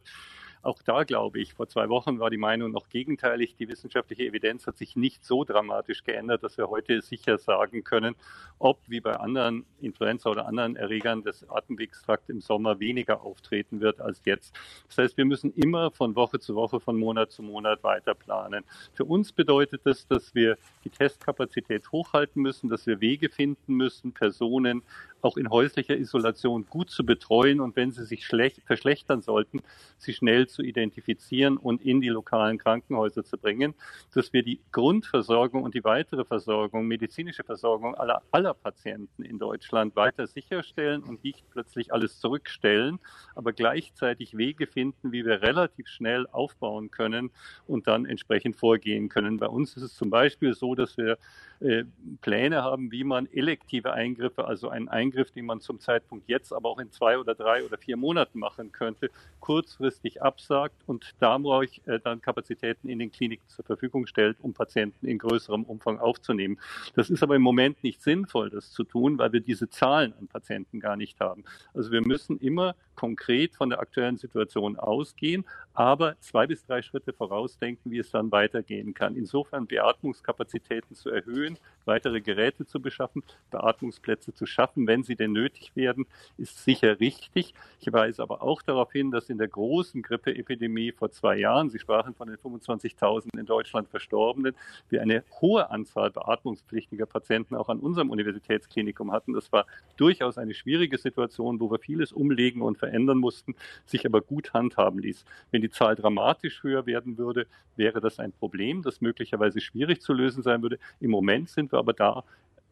Auch da glaube ich, vor zwei Wochen war die Meinung noch gegenteilig. Die wissenschaftliche Evidenz hat sich nicht so dramatisch geändert, dass wir heute sicher sagen können, ob wie bei anderen Influenza oder anderen Erregern des Atemwegstrakt im Sommer weniger auftreten wird als jetzt. Das heißt, wir müssen immer von Woche zu Woche, von Monat zu Monat weiter planen. Für uns bedeutet das, dass wir die Testkapazität hochhalten müssen, dass wir Wege finden müssen, Personen auch in häuslicher Isolation gut zu betreuen und wenn sie sich schlecht, verschlechtern sollten, sie schnell zu identifizieren und in die lokalen Krankenhäuser zu bringen, dass wir die Grundversorgung und die weitere Versorgung, medizinische Versorgung aller, aller Patienten in Deutschland weiter sicherstellen und nicht plötzlich alles zurückstellen, aber gleichzeitig Wege finden, wie wir relativ schnell aufbauen können und dann entsprechend vorgehen können. Bei uns ist es zum Beispiel so, dass wir äh, Pläne haben, wie man elektive Eingriffe, also einen Eingriff, den man zum Zeitpunkt jetzt, aber auch in zwei oder drei oder vier Monaten machen könnte, kurzfristig absagt und dadurch äh, dann Kapazitäten in den Kliniken zur Verfügung stellt, um Patienten in größerem Umfang aufzunehmen. Das ist aber im Moment nicht sinnvoll, das zu tun, weil wir diese Zahlen an Patienten gar nicht haben. Also wir müssen immer konkret von der aktuellen Situation ausgehen, aber zwei bis drei Schritte vorausdenken, wie es dann weitergehen kann. Insofern Beatmungskapazitäten zu erhöhen, weitere Geräte zu beschaffen, Beatmungsplätze zu schaffen, wenn sie denn nötig werden, ist sicher richtig. Ich weise aber auch darauf hin, dass in der großen Grippeepidemie vor zwei Jahren, Sie sprachen von den 25.000 in Deutschland Verstorbenen, wir eine hohe Anzahl beatmungspflichtiger Patienten auch an unserem Universitätsklinikum hatten. Das war durchaus eine schwierige Situation, wo wir vieles umlegen und verändern mussten, sich aber gut handhaben ließ. Wenn die Zahl dramatisch höher werden würde, wäre das ein Problem, das möglicherweise schwierig zu lösen sein würde. Im Moment sind wir aber da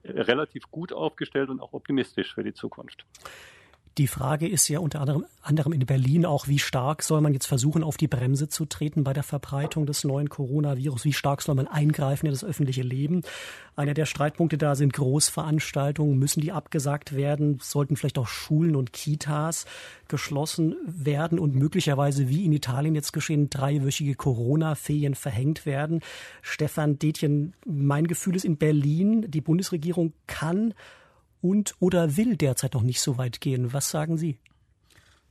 relativ gut aufgestellt und auch optimistisch für die Zukunft. Die Frage ist ja unter anderem in Berlin auch, wie stark soll man jetzt versuchen, auf die Bremse zu treten bei der Verbreitung des neuen Coronavirus? Wie stark soll man eingreifen in das öffentliche Leben? Einer der Streitpunkte da sind Großveranstaltungen. Müssen die abgesagt werden? Sollten vielleicht auch Schulen und Kitas geschlossen werden und möglicherweise, wie in Italien jetzt geschehen, dreiwöchige Corona-Ferien verhängt werden? Stefan Detjen, mein Gefühl ist in Berlin, die Bundesregierung kann und oder will derzeit noch nicht so weit gehen. Was sagen Sie?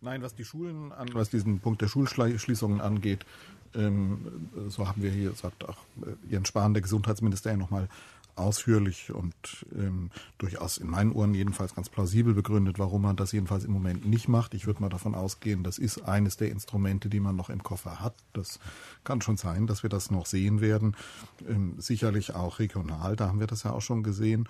Nein, was die Schulen an, was diesen Punkt der Schulschließungen angeht, ähm, so haben wir hier, sagt auch äh, Jens Spahn, der Gesundheitsminister, ja nochmal ausführlich und ähm, durchaus in meinen Ohren jedenfalls ganz plausibel begründet, warum man das jedenfalls im Moment nicht macht. Ich würde mal davon ausgehen, das ist eines der Instrumente, die man noch im Koffer hat. Das kann schon sein, dass wir das noch sehen werden. Ähm, sicherlich auch regional, da haben wir das ja auch schon gesehen.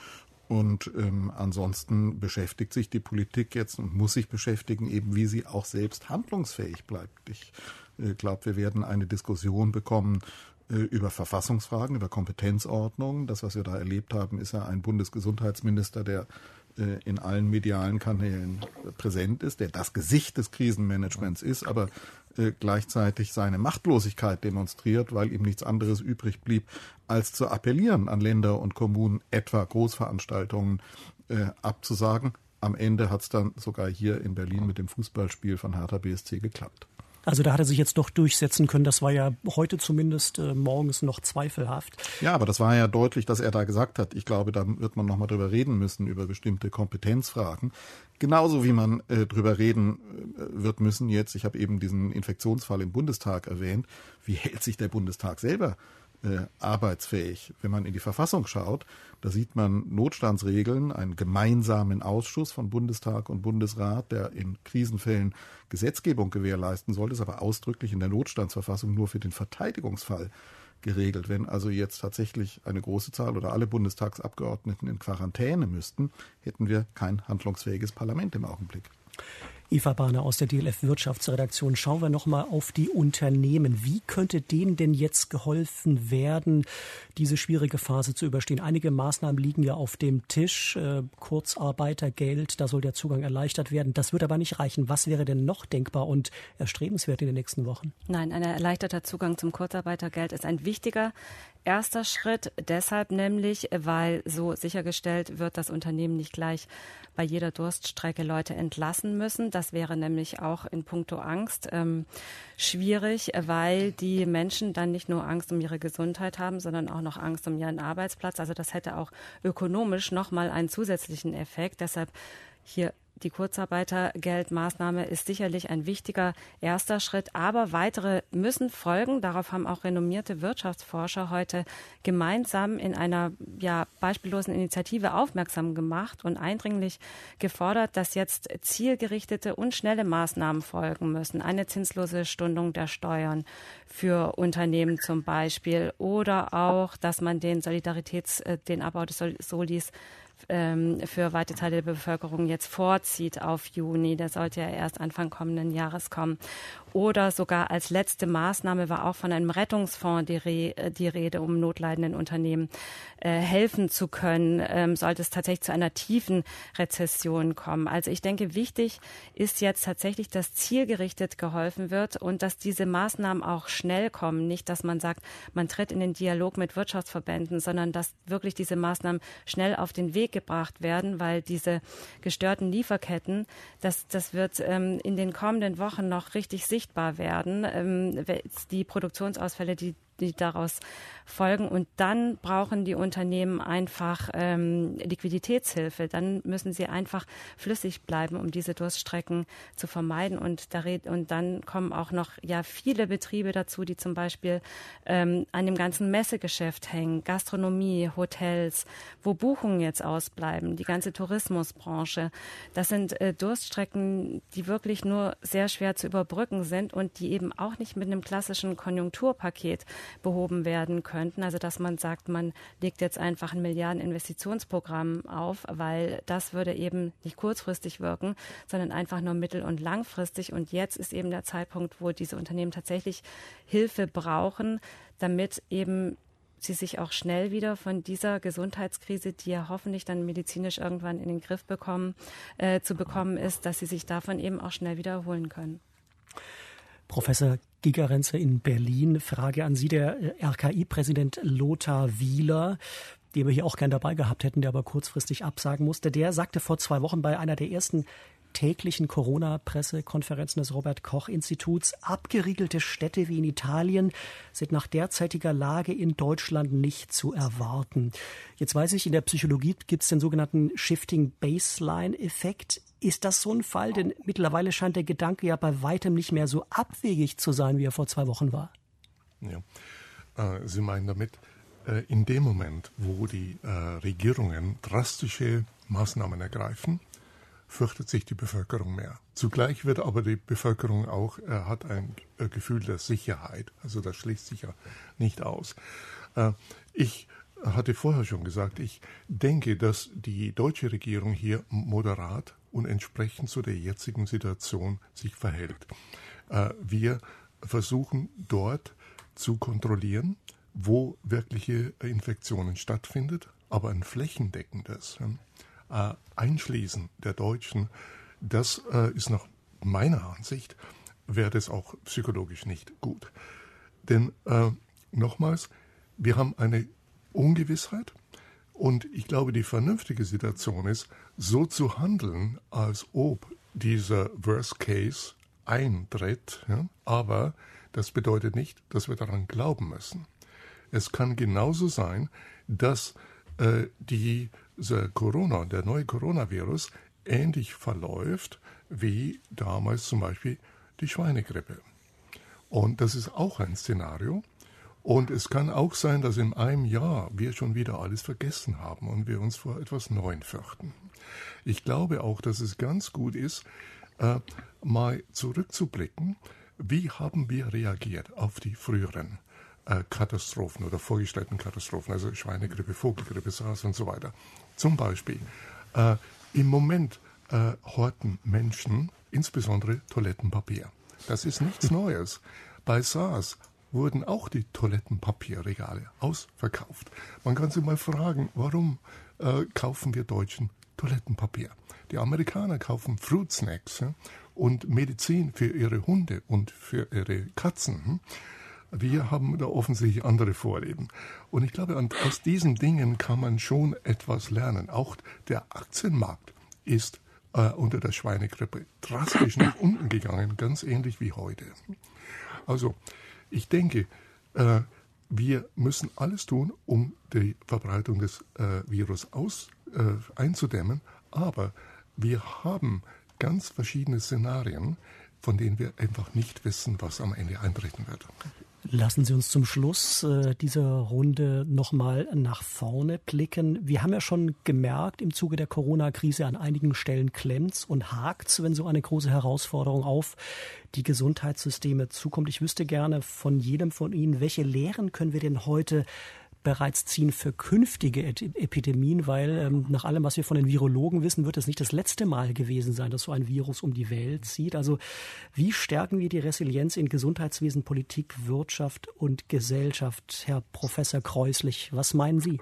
Und ähm, ansonsten beschäftigt sich die Politik jetzt und muss sich beschäftigen, eben wie sie auch selbst handlungsfähig bleibt. Ich äh, glaube, wir werden eine Diskussion bekommen äh, über Verfassungsfragen, über Kompetenzordnung. Das, was wir da erlebt haben, ist ja ein Bundesgesundheitsminister, der in allen medialen Kanälen präsent ist, der das Gesicht des Krisenmanagements ist, aber äh, gleichzeitig seine Machtlosigkeit demonstriert, weil ihm nichts anderes übrig blieb, als zu appellieren an Länder und Kommunen, etwa Großveranstaltungen äh, abzusagen. Am Ende hat es dann sogar hier in Berlin mit dem Fußballspiel von Hertha BSC geklappt. Also da hat er sich jetzt doch durchsetzen können. Das war ja heute zumindest äh, morgens noch zweifelhaft. Ja, aber das war ja deutlich, dass er da gesagt hat. Ich glaube, da wird man nochmal drüber reden müssen, über bestimmte Kompetenzfragen. Genauso wie man äh, drüber reden äh, wird müssen jetzt, ich habe eben diesen Infektionsfall im Bundestag erwähnt, wie hält sich der Bundestag selber äh, arbeitsfähig. Wenn man in die Verfassung schaut, da sieht man Notstandsregeln, einen gemeinsamen Ausschuss von Bundestag und Bundesrat, der in Krisenfällen Gesetzgebung gewährleisten soll, ist aber ausdrücklich in der Notstandsverfassung nur für den Verteidigungsfall geregelt. Wenn also jetzt tatsächlich eine große Zahl oder alle Bundestagsabgeordneten in Quarantäne müssten, hätten wir kein handlungsfähiges Parlament im Augenblick. Eva Bahner aus der DLF Wirtschaftsredaktion. Schauen wir noch mal auf die Unternehmen. Wie könnte denen denn jetzt geholfen werden, diese schwierige Phase zu überstehen? Einige Maßnahmen liegen ja auf dem Tisch. Äh, Kurzarbeitergeld, da soll der Zugang erleichtert werden. Das wird aber nicht reichen. Was wäre denn noch denkbar und erstrebenswert in den nächsten Wochen? Nein, ein erleichterter Zugang zum Kurzarbeitergeld ist ein wichtiger erster Schritt. Deshalb nämlich, weil so sichergestellt wird, dass Unternehmen nicht gleich bei jeder Durststrecke Leute entlassen müssen. Das wäre nämlich auch in puncto Angst ähm, schwierig, weil die Menschen dann nicht nur Angst um ihre Gesundheit haben, sondern auch noch Angst um ihren Arbeitsplatz. Also das hätte auch ökonomisch nochmal einen zusätzlichen Effekt. Deshalb hier die Kurzarbeitergeldmaßnahme ist sicherlich ein wichtiger erster Schritt, aber weitere müssen folgen. Darauf haben auch renommierte Wirtschaftsforscher heute gemeinsam in einer ja, beispiellosen Initiative aufmerksam gemacht und eindringlich gefordert, dass jetzt zielgerichtete und schnelle Maßnahmen folgen müssen. Eine zinslose Stundung der Steuern für Unternehmen zum Beispiel oder auch, dass man den Solidaritäts, äh, den Abbau des Solis ähm, für weite Teile der Bevölkerung jetzt vorzieht auf Juni. Der sollte ja erst Anfang kommenden Jahres kommen oder sogar als letzte Maßnahme war auch von einem Rettungsfonds die, Re äh, die Rede, um notleidenden Unternehmen äh, helfen zu können, ähm, sollte es tatsächlich zu einer tiefen Rezession kommen. Also ich denke, wichtig ist jetzt tatsächlich, dass zielgerichtet geholfen wird und dass diese Maßnahmen auch schnell kommen. Nicht, dass man sagt, man tritt in den Dialog mit Wirtschaftsverbänden, sondern dass wirklich diese Maßnahmen schnell auf den Weg gebracht werden, weil diese gestörten Lieferketten, das, das wird ähm, in den kommenden Wochen noch richtig sichtbar sichtbar werden. Ähm, die Produktionsausfälle, die die daraus folgen. Und dann brauchen die Unternehmen einfach ähm, Liquiditätshilfe. Dann müssen sie einfach flüssig bleiben, um diese Durststrecken zu vermeiden. Und, da und dann kommen auch noch ja viele Betriebe dazu, die zum Beispiel ähm, an dem ganzen Messegeschäft hängen, Gastronomie, Hotels, wo Buchungen jetzt ausbleiben, die ganze Tourismusbranche. Das sind äh, Durststrecken, die wirklich nur sehr schwer zu überbrücken sind und die eben auch nicht mit einem klassischen Konjunkturpaket behoben werden könnten. Also dass man sagt, man legt jetzt einfach ein Milliardeninvestitionsprogramm auf, weil das würde eben nicht kurzfristig wirken, sondern einfach nur mittel- und langfristig. Und jetzt ist eben der Zeitpunkt, wo diese Unternehmen tatsächlich Hilfe brauchen, damit eben sie sich auch schnell wieder von dieser Gesundheitskrise, die ja hoffentlich dann medizinisch irgendwann in den Griff bekommen, äh, zu bekommen ist, dass sie sich davon eben auch schnell wiederholen können. Professor Gigerenze in Berlin. Frage an Sie, der RKI-Präsident Lothar Wieler, den wir hier auch gern dabei gehabt hätten, der aber kurzfristig absagen musste. Der sagte vor zwei Wochen bei einer der ersten täglichen Corona-Pressekonferenzen des Robert Koch Instituts, abgeriegelte Städte wie in Italien sind nach derzeitiger Lage in Deutschland nicht zu erwarten. Jetzt weiß ich, in der Psychologie gibt es den sogenannten Shifting Baseline-Effekt. Ist das so ein Fall? Denn mittlerweile scheint der Gedanke ja bei weitem nicht mehr so abwegig zu sein, wie er vor zwei Wochen war. Ja. Äh, Sie meinen damit, äh, in dem Moment, wo die äh, Regierungen drastische Maßnahmen ergreifen, fürchtet sich die Bevölkerung mehr. Zugleich wird aber die Bevölkerung auch, hat ein Gefühl der Sicherheit. Also das schließt sich ja nicht aus. Ich hatte vorher schon gesagt, ich denke, dass die deutsche Regierung hier moderat und entsprechend zu der jetzigen Situation sich verhält. Äh, wir versuchen dort zu kontrollieren, wo wirkliche Infektionen stattfindet, aber ein flächendeckendes äh, Einschließen der Deutschen, das äh, ist nach meiner Ansicht, wäre das auch psychologisch nicht gut. Denn nochmals, wir haben eine Ungewissheit und ich glaube, die vernünftige Situation ist, so zu handeln, als ob dieser Worst Case eintritt, ja? aber das bedeutet nicht, dass wir daran glauben müssen. Es kann genauso sein, dass äh, die Corona, der neue Coronavirus ähnlich verläuft wie damals zum Beispiel die Schweinegrippe. Und das ist auch ein Szenario. Und es kann auch sein, dass in einem Jahr wir schon wieder alles vergessen haben und wir uns vor etwas Neuem fürchten. Ich glaube auch, dass es ganz gut ist, äh, mal zurückzublicken, wie haben wir reagiert auf die früheren äh, Katastrophen oder vorgestellten Katastrophen, also Schweinegrippe, Vogelgrippe, SARS und so weiter. Zum Beispiel, äh, im Moment äh, horten Menschen insbesondere Toilettenpapier. Das ist nichts Neues. Bei SARS wurden auch die Toilettenpapierregale ausverkauft. Man kann sich mal fragen, warum äh, kaufen wir Deutschen Toilettenpapier? Die Amerikaner kaufen Fruit Snacks ja, und Medizin für ihre Hunde und für ihre Katzen. Hm? Wir haben da offensichtlich andere Vorleben. Und ich glaube, aus diesen Dingen kann man schon etwas lernen. Auch der Aktienmarkt ist äh, unter der Schweinegrippe drastisch nach unten gegangen, ganz ähnlich wie heute. Also, ich denke, äh, wir müssen alles tun, um die Verbreitung des äh, Virus aus, äh, einzudämmen, aber wir haben ganz verschiedene Szenarien, von denen wir einfach nicht wissen, was am Ende eintreten wird. Lassen Sie uns zum Schluss äh, dieser Runde nochmal nach vorne blicken. Wir haben ja schon gemerkt, im Zuge der Corona-Krise an einigen Stellen klemmt's und hakt's, wenn so eine große Herausforderung auf die Gesundheitssysteme zukommt. Ich wüsste gerne von jedem von Ihnen, welche Lehren können wir denn heute bereits ziehen für künftige Epidemien, weil ähm, nach allem, was wir von den Virologen wissen, wird es nicht das letzte Mal gewesen sein, dass so ein Virus um die Welt zieht. Also wie stärken wir die Resilienz in Gesundheitswesen, Politik, Wirtschaft und Gesellschaft? Herr Professor Kreuslich, was meinen Sie?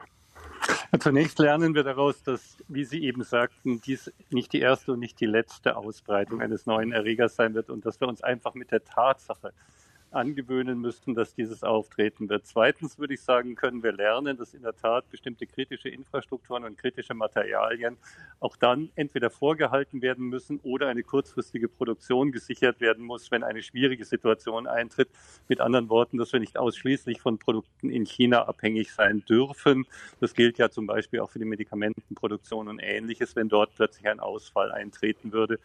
Zunächst lernen wir daraus, dass, wie Sie eben sagten, dies nicht die erste und nicht die letzte Ausbreitung eines neuen Erregers sein wird und dass wir uns einfach mit der Tatsache angewöhnen müssten, dass dieses auftreten wird. Zweitens würde ich sagen, können wir lernen, dass in der Tat bestimmte kritische Infrastrukturen und kritische Materialien auch dann entweder vorgehalten werden müssen oder eine kurzfristige Produktion gesichert werden muss, wenn eine schwierige Situation eintritt. Mit anderen Worten, dass wir nicht ausschließlich von Produkten in China abhängig sein dürfen. Das gilt ja zum Beispiel auch für die Medikamentenproduktion und ähnliches, wenn dort plötzlich ein Ausfall eintreten würde.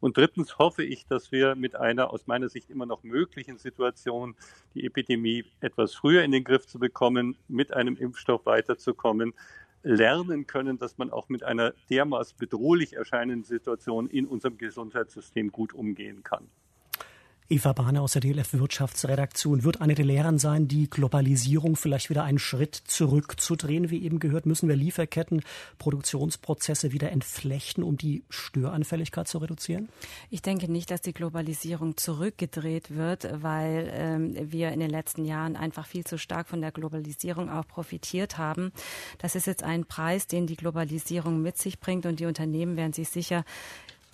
Und drittens hoffe ich, dass wir mit einer aus meiner Sicht immer noch möglichen Situation, die Epidemie etwas früher in den Griff zu bekommen, mit einem Impfstoff weiterzukommen, lernen können, dass man auch mit einer dermaßen bedrohlich erscheinenden Situation in unserem Gesundheitssystem gut umgehen kann. Eva Bahner aus der DLF Wirtschaftsredaktion. Wird eine der Lehren sein, die Globalisierung vielleicht wieder einen Schritt zurückzudrehen? Wie eben gehört, müssen wir Lieferketten, Produktionsprozesse wieder entflechten, um die Störanfälligkeit zu reduzieren? Ich denke nicht, dass die Globalisierung zurückgedreht wird, weil ähm, wir in den letzten Jahren einfach viel zu stark von der Globalisierung auch profitiert haben. Das ist jetzt ein Preis, den die Globalisierung mit sich bringt und die Unternehmen werden sich sicher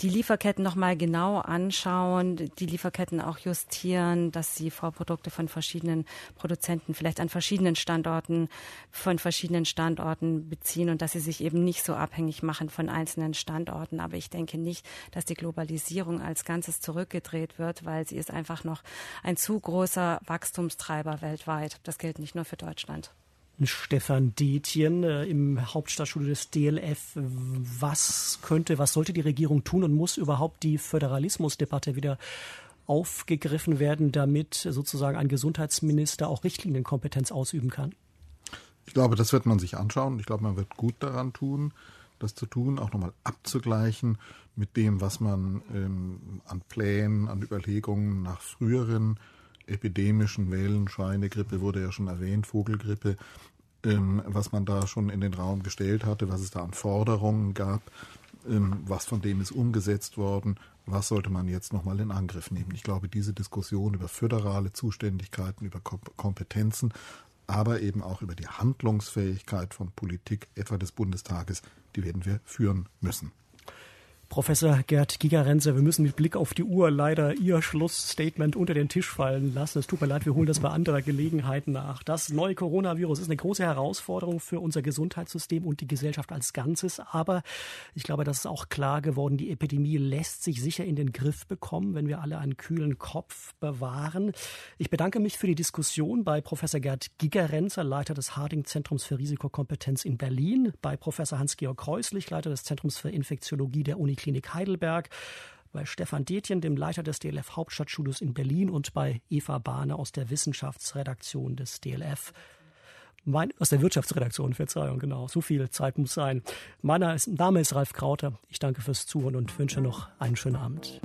die Lieferketten noch mal genau anschauen, die Lieferketten auch justieren, dass sie Vorprodukte von verschiedenen Produzenten vielleicht an verschiedenen Standorten von verschiedenen Standorten beziehen und dass sie sich eben nicht so abhängig machen von einzelnen Standorten. Aber ich denke nicht, dass die Globalisierung als Ganzes zurückgedreht wird, weil sie ist einfach noch ein zu großer Wachstumstreiber weltweit. Das gilt nicht nur für Deutschland. Stefan Detjen äh, im Hauptstadtstudio des DLF. Was könnte, was sollte die Regierung tun und muss überhaupt die Föderalismusdebatte wieder aufgegriffen werden, damit sozusagen ein Gesundheitsminister auch Richtlinienkompetenz ausüben kann? Ich glaube, das wird man sich anschauen. Ich glaube, man wird gut daran tun, das zu tun, auch nochmal abzugleichen mit dem, was man ähm, an Plänen, an Überlegungen nach früheren epidemischen Wellen, Schweinegrippe wurde ja schon erwähnt, Vogelgrippe, ähm, was man da schon in den Raum gestellt hatte, was es da an Forderungen gab, ähm, was von dem ist umgesetzt worden, was sollte man jetzt nochmal in Angriff nehmen. Ich glaube, diese Diskussion über föderale Zuständigkeiten, über Kompetenzen, aber eben auch über die Handlungsfähigkeit von Politik, etwa des Bundestages, die werden wir führen müssen. Professor Gerd Gigerenzer, wir müssen mit Blick auf die Uhr leider Ihr Schlussstatement unter den Tisch fallen lassen. Es tut mir leid, wir holen das bei anderer Gelegenheit nach. Das neue Coronavirus ist eine große Herausforderung für unser Gesundheitssystem und die Gesellschaft als Ganzes. Aber ich glaube, das ist auch klar geworden, die Epidemie lässt sich sicher in den Griff bekommen, wenn wir alle einen kühlen Kopf bewahren. Ich bedanke mich für die Diskussion bei Professor Gerd Gigerenzer, Leiter des Harding-Zentrums für Risikokompetenz in Berlin, bei Professor Hans-Georg Kreuslich, Leiter des Zentrums für Infektiologie der Uni Uniklinik Heidelberg, bei Stefan Detjen, dem Leiter des DLF Hauptstadtstudios in Berlin und bei Eva Bahne aus der Wissenschaftsredaktion des DLF. Mein, aus der Wirtschaftsredaktion, Verzeihung, genau. So viel Zeit muss sein. Mein Name ist Ralf Krauter. Ich danke fürs Zuhören und wünsche noch einen schönen Abend.